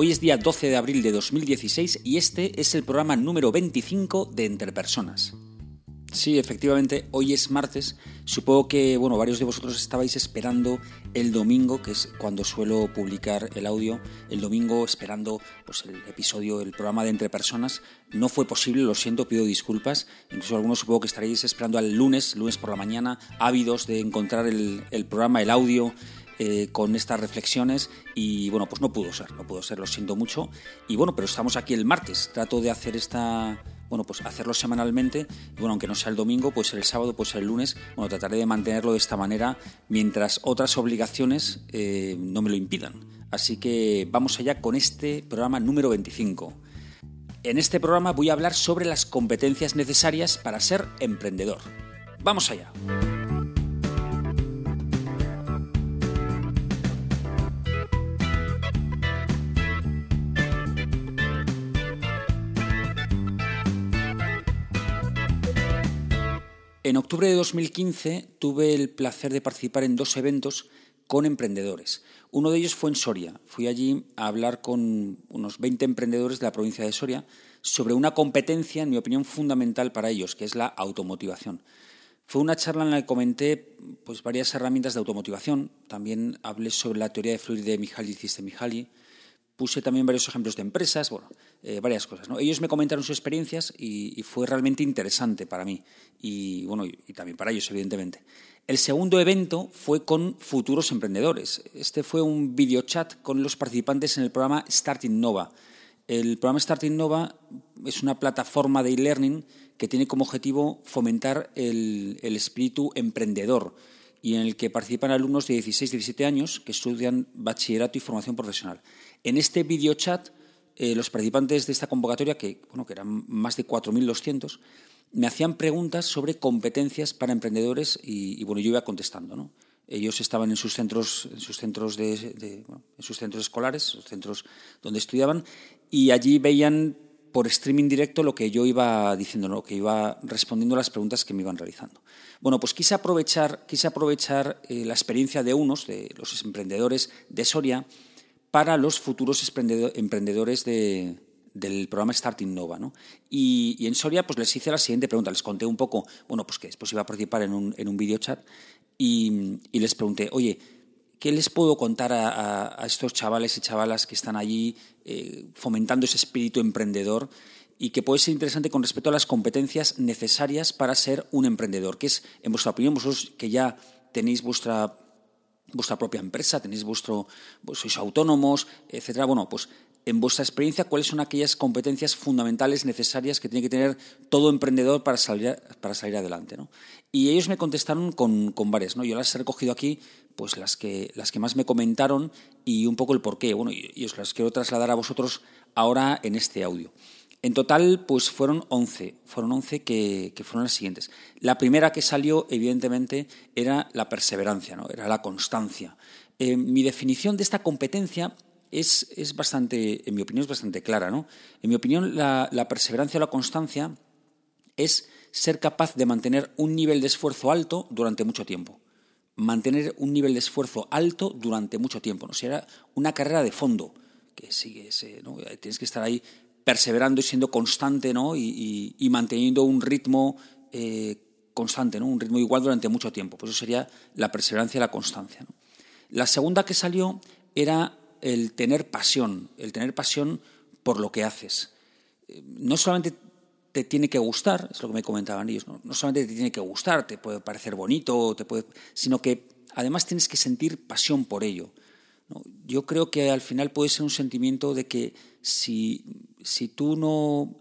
Hoy es día 12 de abril de 2016 y este es el programa número 25 de Entre Personas. Sí, efectivamente, hoy es martes. Supongo que, bueno, varios de vosotros estabais esperando el domingo, que es cuando suelo publicar el audio. El domingo esperando pues, el episodio, el programa de Entre Personas. No fue posible, lo siento, pido disculpas. Incluso algunos supongo que estaréis esperando al lunes, lunes por la mañana, ávidos de encontrar el, el programa, el audio eh, con estas reflexiones y bueno, pues no pudo ser, no pudo ser, lo siento mucho. Y bueno, pero estamos aquí el martes, trato de hacer esta, bueno, pues hacerlo semanalmente, y bueno, aunque no sea el domingo, pues el sábado, pues el lunes, bueno, trataré de mantenerlo de esta manera mientras otras obligaciones eh, no me lo impidan. Así que vamos allá con este programa número 25. En este programa voy a hablar sobre las competencias necesarias para ser emprendedor. Vamos allá. En octubre de 2015 tuve el placer de participar en dos eventos con emprendedores. Uno de ellos fue en Soria. Fui allí a hablar con unos 20 emprendedores de la provincia de Soria sobre una competencia, en mi opinión, fundamental para ellos, que es la automotivación. Fue una charla en la que comenté pues, varias herramientas de automotivación. También hablé sobre la teoría de fluir de Mihaly Csikszentmihalyi puse también varios ejemplos de empresas, bueno, eh, varias cosas. Ellos me comentaron sus experiencias y, fue realmente interesante para mí y, bueno, y, también para ellos, evidentemente. El segundo evento fue con futuros emprendedores. Este fue un videochat con los participantes en el programa Starting Nova. El programa Starting Nova es una plataforma de e-learning que tiene como objetivo fomentar el, el espíritu emprendedor y en el que participan alumnos de 16 17 años que estudian bachillerato y formación profesional. En este videochat, eh, los participantes de esta convocatoria, que, bueno, que eran más de 4.200, me hacían preguntas sobre competencias para emprendedores y, bueno, yo iba contestando. ¿no? Ellos estaban en sus centros, en sus centros, de, en sus centros escolares, centros donde estudiaban, y allí veían por streaming directo lo que yo iba diciendo, lo que iba respondiendo a las preguntas que me iban realizando. Bueno, pues quise aprovechar, quise aprovechar eh, la experiencia de unos, de los emprendedores de Soria, para los futuros emprendedores del programa Starting Nova. ¿no? Y, en Soria pues les hice la siguiente pregunta, les conté un poco, bueno, pues que después iba a participar en un, en un videochat y, y les pregunté, oye, ¿qué les puedo contar a, estos chavales y chavalas que están allí eh, fomentando ese espíritu emprendedor y que puede ser interesante con respecto a las competencias necesarias para ser un emprendedor? Que es, en vuestra opinión, vosotros que ya tenéis vuestra vuestra propia empresa, tenéis vuestro, sois autónomos, etcétera. Bueno, pues en vuestra experiencia, ¿cuáles son aquellas competencias fundamentales necesarias que tiene que tener todo emprendedor para salir, para salir adelante? ¿no? Y ellos me contestaron con, con, varias. ¿no? Yo las he recogido aquí, pues las que, las que más me comentaron y un poco el porqué. Bueno, y os las quiero trasladar a vosotros ahora en este audio. En total, pues fueron 11, fueron 11 que, fueron las siguientes. La primera que salió, evidentemente, era la perseverancia, ¿no? era la constancia. Eh, mi definición de esta competencia es, es, bastante, en mi opinión, es bastante clara. ¿no? En mi opinión, la, perseverancia o la constancia es ser capaz de mantener un nivel de esfuerzo alto durante mucho tiempo. Mantener un nivel de esfuerzo alto durante mucho tiempo. ¿no? Si era una carrera de fondo, que sigue, ¿no? tienes que estar ahí perseverando y siendo constante ¿no? y, manteniendo un ritmo eh, constante, ¿no? un ritmo igual durante mucho tiempo. Pues eso sería la perseverancia y la constancia. La segunda que salió era el tener pasión, el tener pasión por lo que haces. Eh, no solamente te tiene que gustar, es lo que me comentaban ellos, no, solamente te tiene que gustar, te puede parecer bonito, te puede, sino que además tienes que sentir pasión por ello. Yo creo que al final puede ser un sentimiento de que si, si, tú, no,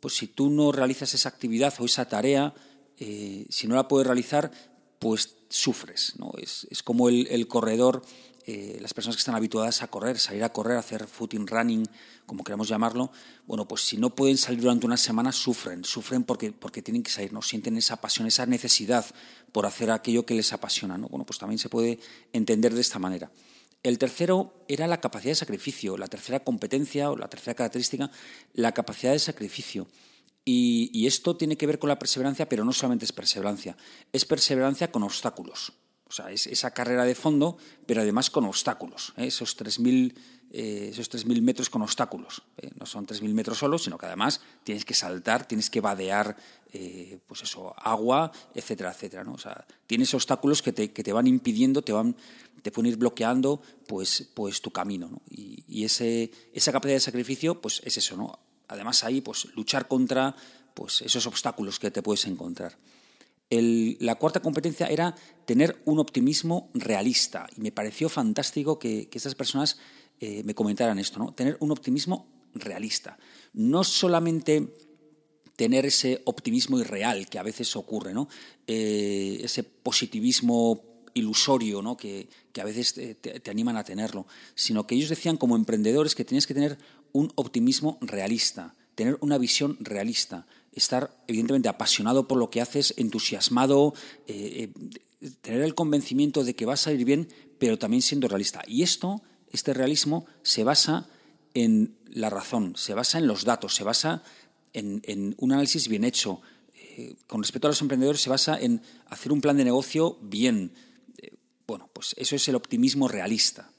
pues si tú no realizas esa actividad o esa tarea, eh, si no la puedes realizar, pues sufres. ¿no? Es, como el, corredor eh, las personas que están habituadas a correr, salir a correr, hacer footing running, como queramos llamarlo, bueno, pues si no pueden salir durante una semana, sufren, sufren porque, porque tienen que salir, ¿no? Sienten esa pasión, esa necesidad por hacer aquello que les apasiona, ¿no? Bueno, pues también se puede entender de esta manera. El tercero era la capacidad de sacrificio, la tercera competencia o la tercera característica, la capacidad de sacrificio. Y, esto tiene que ver con la perseverancia, pero no solamente es perseverancia, es perseverancia con obstáculos. O sea, es esa carrera de fondo, pero además con obstáculos. ¿eh? Esos 3.000 eh, esos 3.000 metros con obstáculos. ¿eh? No son 3.000 metros solos, sino que además tienes que saltar, tienes que vadear eh, pues eso, agua, etcétera, etcétera. ¿no? Tienes obstáculos que te, que te van impidiendo, te, van, te pueden ir bloqueando pues, pues tu camino. ¿no? Y, ese, esa capacidad de sacrificio pues es eso. ¿no? Además ahí pues, luchar contra pues, esos obstáculos que te puedes encontrar la cuarta competencia era tener un optimismo realista. Y me pareció fantástico que, que personas eh, me comentaran esto, ¿no? Tener un optimismo realista. No solamente tener ese optimismo irreal que a veces ocurre, ¿no? Eh, ese positivismo ilusorio ¿no? que, a veces te, animan a tenerlo, sino que ellos decían como emprendedores que tienes que tener un optimismo realista, tener una visión realista, estar evidentemente apasionado por lo que haces, entusiasmado, eh, tener el convencimiento de que va a salir bien, pero también siendo realista. Y esto, este realismo, se basa en la razón, se basa en los datos, se basa en, un análisis bien hecho. Eh, con respecto a los emprendedores, se basa en hacer un plan de negocio bien. bueno, pues eso es el optimismo realista.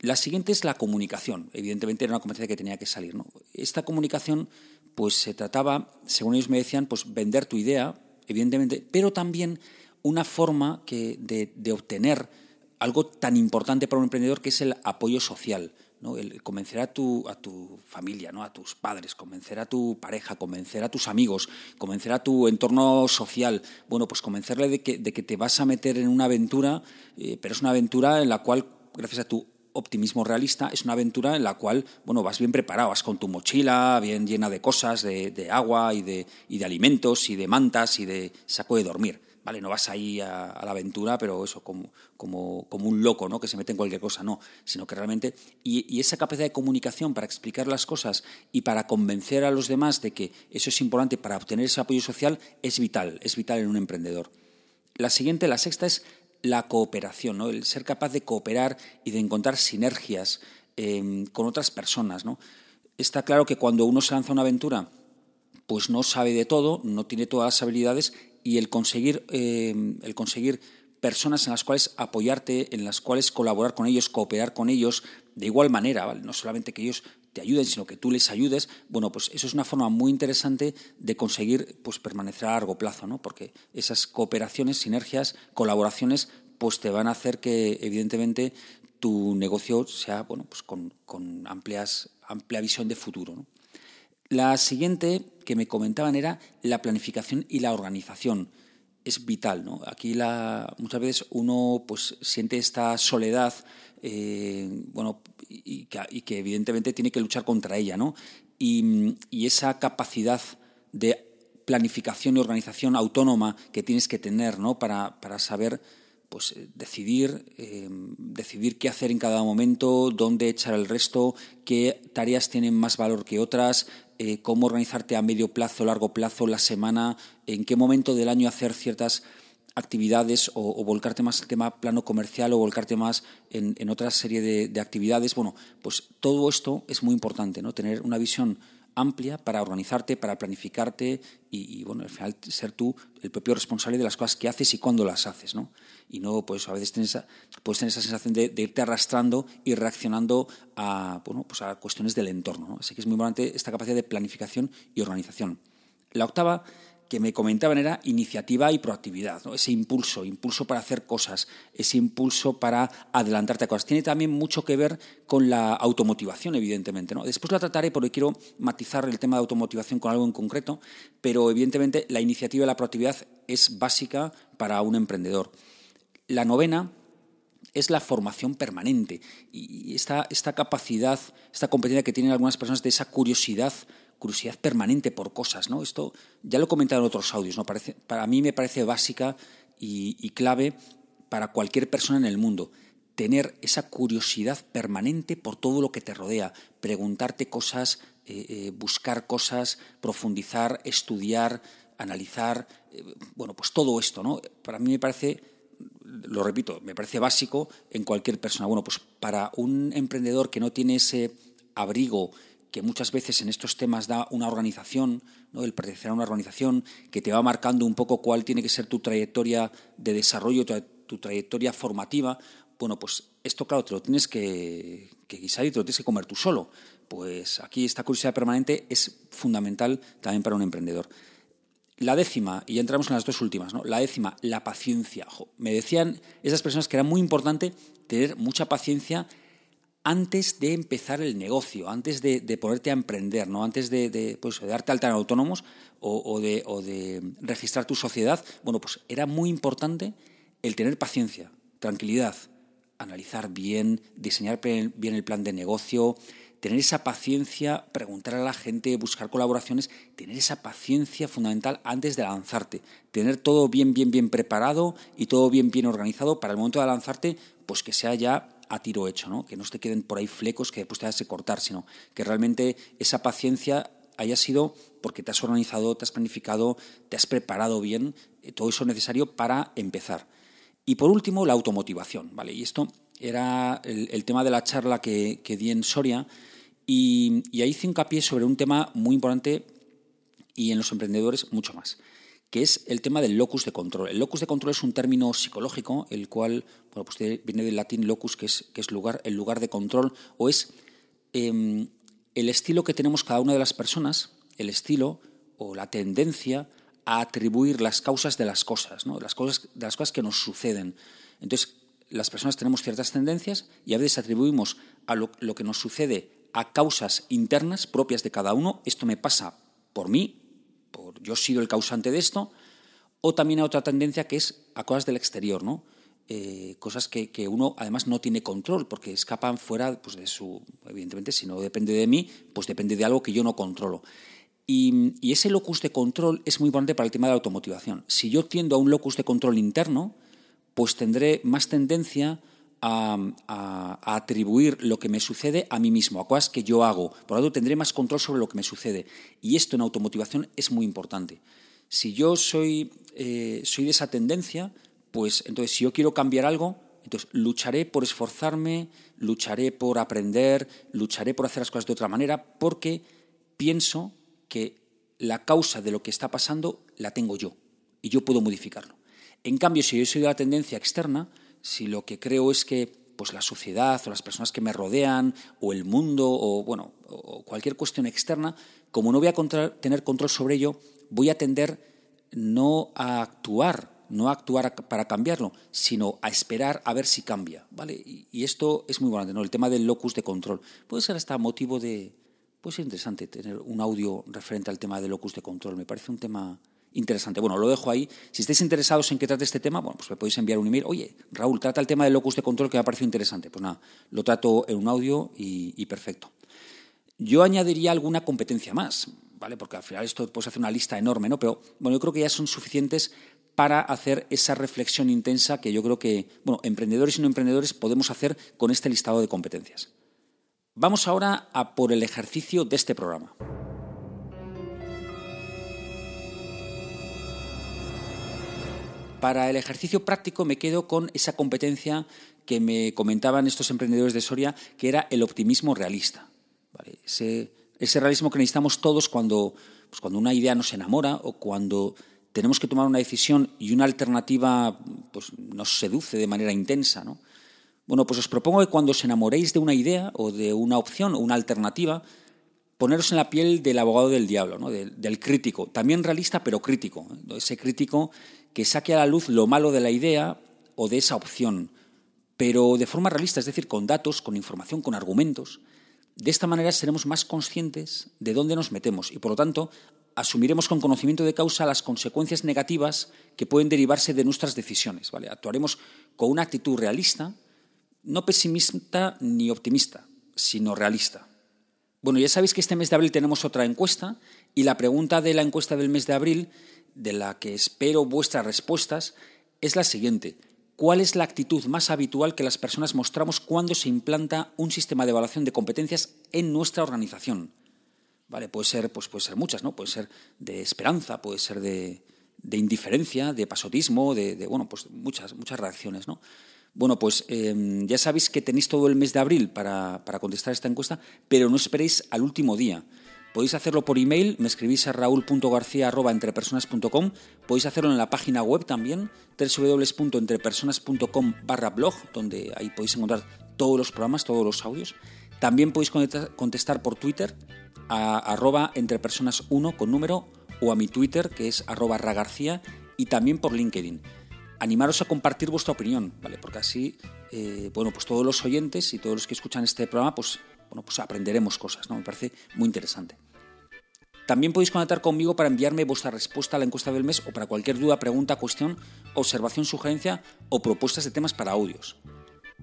La siguiente es la comunicación. Evidentemente era una competencia que tenía que salir. Esta comunicación pues se trataba, según ellos me decían, pues vender tu idea, evidentemente, pero también una forma que de, obtener algo tan importante para un emprendedor que es el apoyo social. ¿no? El convencer a tu, a tu familia, ¿no? a tus padres, convencer a tu pareja, convencer a tus amigos, convencer a tu entorno social. Bueno, pues convencerle de que, de que te vas a meter en una aventura, eh, pero es una aventura en la cual, gracias a tu optimismo realista es una aventura en la cual, bueno, vas bien preparado, vas con tu mochila bien llena de cosas, de, agua y de, y de, alimentos y de mantas y de saco de dormir. Vale, no vas ahí a, la aventura, pero eso, como, como, como, un loco, ¿no? Que se mete en cualquier cosa, no. Sino que realmente. Y, esa capacidad de comunicación para explicar las cosas y para convencer a los demás de que eso es importante para obtener ese apoyo social es vital, es vital en un emprendedor. La siguiente, la sexta, es la cooperación, ¿no? el ser capaz de cooperar y de encontrar sinergias em, con otras personas. ¿no? Está claro que cuando uno se lanza a una aventura, pues no sabe de todo, no tiene todas las habilidades y el conseguir, em, el conseguir personas en las cuales apoyarte, en las cuales colaborar con ellos, cooperar con ellos de igual manera, ¿vale? no solamente que ellos te ayuden, sino que tú les ayudes, bueno, pues eso es una forma muy interesante de conseguir pues, permanecer a largo plazo, ¿no? porque esas cooperaciones, sinergias, colaboraciones, pues te van a hacer que, evidentemente, tu negocio sea bueno, pues con, con amplias, amplia visión de futuro. La siguiente que me comentaban era la planificación y la organización. Es vital, ¿no? Aquí la, muchas veces uno pues, siente esta soledad eh, bueno, y que, evidentemente tiene que luchar contra ella, ¿no? Y, esa capacidad de planificación y organización autónoma que tienes que tener, ¿no? Para, para saber pues decidir, eh, decidir qué hacer en cada momento, dónde echar el resto, qué tareas tienen más valor que otras, eh, cómo organizarte a medio plazo, largo plazo, la semana, en qué momento del año hacer ciertas actividades o, volcarte más al tema plano comercial o volcarte más en, otra serie de, actividades. Bueno, pues todo esto es muy importante, ¿no? Tener una visión amplia para organizarte, para planificarte y, bueno, al final ser tú el propio responsable de las cosas que haces y cuándo las haces, ¿no? Y no, pues a veces tienes, puedes tener esa sensación de, irte arrastrando y reaccionando a, bueno, pues a cuestiones del entorno, ¿no? Así que es muy importante esta capacidad de planificación y organización. La octava que me comentaban era iniciativa y proactividad, ese impulso, impulso para hacer cosas, ese impulso para adelantarte a cosas. Tiene también mucho que ver con la automotivación, evidentemente. ¿no? Después la trataré porque quiero matizar el tema de automotivación con algo en concreto, pero evidentemente la iniciativa y la proactividad es básica para un emprendedor. La novena es la formación permanente y esta, esta capacidad, esta competencia que tienen algunas personas de esa curiosidad curiosidad permanente por cosas, ¿no? Esto ya lo he comentado en otros audios, ¿no? Parece, para mí me parece básica y, clave para cualquier persona en el mundo. tener esa curiosidad permanente por todo lo que te rodea, preguntarte cosas, eh, eh, buscar cosas, profundizar, estudiar, analizar, eh, bueno, pues todo esto, ¿no? Para mí me parece, lo repito, me parece básico en cualquier persona. Bueno, pues para un emprendedor que no tiene ese abrigo que muchas veces en estos temas da una organización, ¿no? el pertenecer a una organización que te va marcando un poco cuál tiene que ser tu trayectoria de desarrollo, tu, trayectoria formativa, bueno, pues esto, claro, te lo tienes que, que, guisar y te lo tienes que comer tú solo. Pues aquí esta curiosidad permanente es fundamental también para un emprendedor. La décima, y ya entramos en las dos últimas, ¿no? La décima, la paciencia. me decían esas personas que era muy importante tener mucha paciencia antes de empezar el negocio, antes de, ponerte a emprender, ¿no? antes de, pues, darte alta en autónomos o, de, o de registrar tu sociedad, bueno, pues era muy importante el tener paciencia, tranquilidad, analizar bien, diseñar bien el plan de negocio, tener esa paciencia, preguntar a la gente, buscar colaboraciones, tener esa paciencia fundamental antes de lanzarte, tener todo bien, bien, bien preparado y todo bien, bien organizado para el momento de lanzarte, pues que sea ya a tiro hecho, ¿no? que no te queden por ahí flecos que después te hayas que cortar, sino que realmente esa paciencia haya sido porque te has organizado, te has planificado, te has preparado bien, eh, todo eso necesario para empezar. Y por último, la automotivación, ¿vale? Y esto era el, tema de la charla que, di en Soria y, ahí hice hincapié sobre un tema muy importante y en los emprendedores mucho más, que es el tema del locus de control. El locus de control es un término psicológico, el cual pues viene del latín locus, que es, que es lugar, el lugar de control, o es em, el estilo que tenemos cada una de las personas, el estilo o la tendencia a atribuir las causas de las cosas, ¿no? las cosas, de las cosas que nos suceden. Entonces, las personas tenemos ciertas tendencias y a veces atribuimos a lo, que nos sucede a causas internas propias de cada uno. Esto me pasa por mí, yo he sido el causante de esto, o también a otra tendencia que es a cosas del exterior, ¿no? Eh, cosas que, uno además no tiene control porque escapan fuera pues, de su. Evidentemente, si no depende de mí, pues depende de algo que yo no controlo. Y, ese locus de control es muy importante para el tema de la automotivación. Si yo tiendo a un locus de control interno, pues tendré más tendencia a, atribuir lo que me sucede a mí mismo, a cosas que yo hago. Por lo tanto, tendré más control sobre lo que me sucede. Y esto en automotivación es muy importante. Si yo soy, eh, soy de esa tendencia, pues entonces si yo quiero cambiar algo, entonces lucharé por esforzarme, lucharé por aprender, lucharé por hacer las cosas de otra manera, porque pienso que la causa de lo que está pasando la tengo yo y yo puedo modificarlo. En cambio, si yo soy de la tendencia externa, si lo que creo es que pues la sociedad o las personas que me rodean o el mundo o bueno o cualquier cuestión externa, como no voy a tener control sobre ello, voy a tender no a actuar, no a actuar para cambiarlo, sino a esperar a ver si cambia, ¿vale? Y, esto es muy importante, ¿no? El tema del locus de control puede ser hasta motivo de, pues es interesante tener un audio referente al tema de locus de control. Me parece un tema interesante. Bueno, lo dejo ahí. Si estáis interesados en que trate este tema, bueno, pues me podéis enviar un email. Oye, Raúl, trata el tema de locus de control que me ha parecido interesante. Pues nada, lo trato en un audio y, perfecto. Yo añadiría alguna competencia más, ¿vale? Porque al final esto puede hacer una lista enorme, ¿no? Pero bueno, yo creo que ya son suficientes para hacer esa reflexión intensa que yo creo que, bueno, emprendedores y no emprendedores podemos hacer con este listado de competencias. Vamos ahora a por el ejercicio de este programa. Para el ejercicio práctico me quedo con esa competencia que me comentaban estos emprendedores de Soria, que era el optimismo realista. Ese, realismo que necesitamos todos cuando, pues cuando una idea nos enamora o cuando tenemos que tomar una decisión y una alternativa pues, nos seduce de manera intensa. ¿no? Bueno, pues os propongo que cuando os enamoréis de una idea o de una opción o una alternativa, poneros en la piel del abogado del diablo, del, crítico, también realista pero crítico, ¿eh? ese crítico que saque a la luz lo malo de la idea o de esa opción, pero de forma realista, es decir, con datos, con información, con argumentos. De esta manera seremos más conscientes de dónde nos metemos y, por lo tanto, asumiremos con conocimiento de causa las consecuencias negativas que pueden derivarse de nuestras decisiones. Actuaremos con una actitud realista, no pesimista ni optimista, sino realista. Bueno, ya sabéis que este mes de abril tenemos otra encuesta y la pregunta de la encuesta del mes de abril, de la que espero vuestras respuestas, es la siguiente. ¿Cuál es la actitud más habitual que las personas mostramos cuando se implanta un sistema de evaluación de competencias en nuestra organización? Vale, puede ser, pues puede ser muchas, ¿no? Puede ser de esperanza, puede ser de, indiferencia, de pasotismo, de, bueno, pues muchas, muchas reacciones, ¿no? Bueno, pues em, ya sabéis que tenéis todo el mes de abril para, para contestar esta encuesta, pero no esperéis al último día. Podéis hacerlo por email, me escribís a raúl.garcía.entrepersonas.com, podéis hacerlo en la página web también, www.entrepersonas.com barra blog, donde ahí podéis encontrar todos los programas, todos los audios. También podéis contestar por Twitter a arroba entrepersonas1 con número o a mi Twitter que es arroba ragarcía y también por LinkedIn. Animaros a compartir vuestra opinión, ¿vale? Porque así, eh, bueno, pues todos los oyentes y todos los que escuchan este programa, pues, bueno, pues aprenderemos cosas, ¿no? Me parece muy interesante. También podéis conectar conmigo para enviarme vuestra respuesta a la encuesta del mes o para cualquier duda, pregunta, cuestión, observación, sugerencia o propuestas de temas para audios.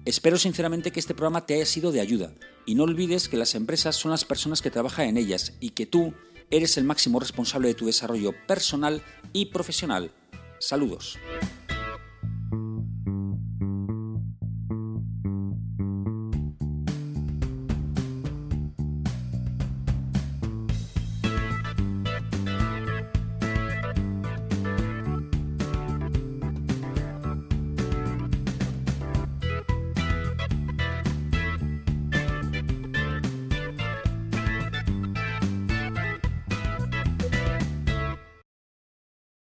Espero sinceramente que este programa te haya sido de ayuda y no olvides que las empresas son las personas que trabajan en ellas y que tú eres el máximo responsable de tu desarrollo personal y profesional. Saludos.